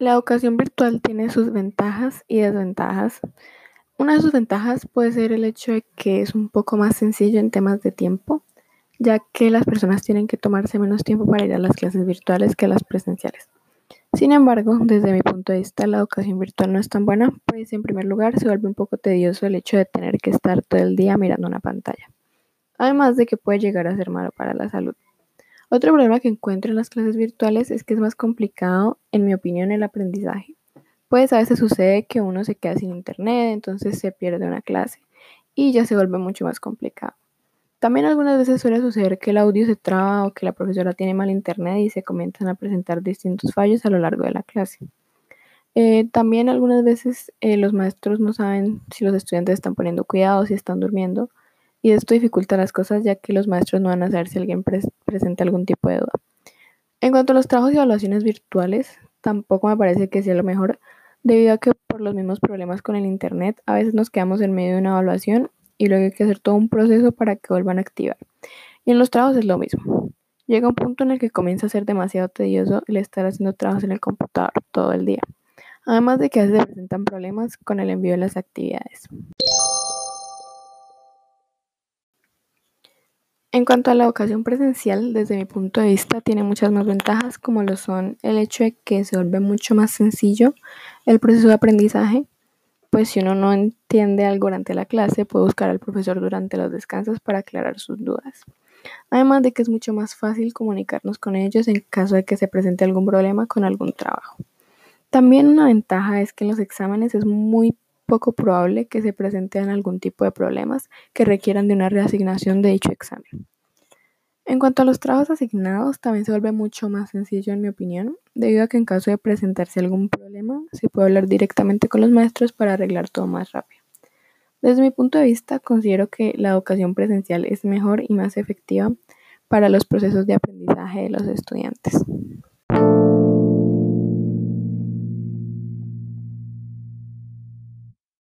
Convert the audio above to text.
La educación virtual tiene sus ventajas y desventajas. Una de sus ventajas puede ser el hecho de que es un poco más sencillo en temas de tiempo, ya que las personas tienen que tomarse menos tiempo para ir a las clases virtuales que a las presenciales. Sin embargo, desde mi punto de vista, la educación virtual no es tan buena, pues en primer lugar se vuelve un poco tedioso el hecho de tener que estar todo el día mirando una pantalla, además de que puede llegar a ser malo para la salud. Otro problema que encuentro en las clases virtuales es que es más complicado, en mi opinión, el aprendizaje. Pues a veces sucede que uno se queda sin internet, entonces se pierde una clase y ya se vuelve mucho más complicado. También algunas veces suele suceder que el audio se traba o que la profesora tiene mal internet y se comienzan a presentar distintos fallos a lo largo de la clase. Eh, también algunas veces eh, los maestros no saben si los estudiantes están poniendo cuidado, si están durmiendo y esto dificulta las cosas ya que los maestros no van a saber si alguien presenta algún tipo de duda. En cuanto a los trabajos y evaluaciones virtuales, tampoco me parece que sea lo mejor, debido a que por los mismos problemas con el Internet, a veces nos quedamos en medio de una evaluación y luego hay que hacer todo un proceso para que vuelvan a activar. Y en los trabajos es lo mismo. Llega un punto en el que comienza a ser demasiado tedioso el estar haciendo trabajos en el computador todo el día. Además de que a veces se presentan problemas con el envío de las actividades. En cuanto a la educación presencial, desde mi punto de vista, tiene muchas más ventajas, como lo son el hecho de que se vuelve mucho más sencillo el proceso de aprendizaje, pues si uno no entiende algo durante la clase, puede buscar al profesor durante los descansos para aclarar sus dudas. Además de que es mucho más fácil comunicarnos con ellos en caso de que se presente algún problema con algún trabajo. También una ventaja es que en los exámenes es muy poco probable que se presenten algún tipo de problemas que requieran de una reasignación de dicho examen. En cuanto a los trabajos asignados, también se vuelve mucho más sencillo en mi opinión, debido a que en caso de presentarse algún problema, se puede hablar directamente con los maestros para arreglar todo más rápido. Desde mi punto de vista, considero que la educación presencial es mejor y más efectiva para los procesos de aprendizaje de los estudiantes.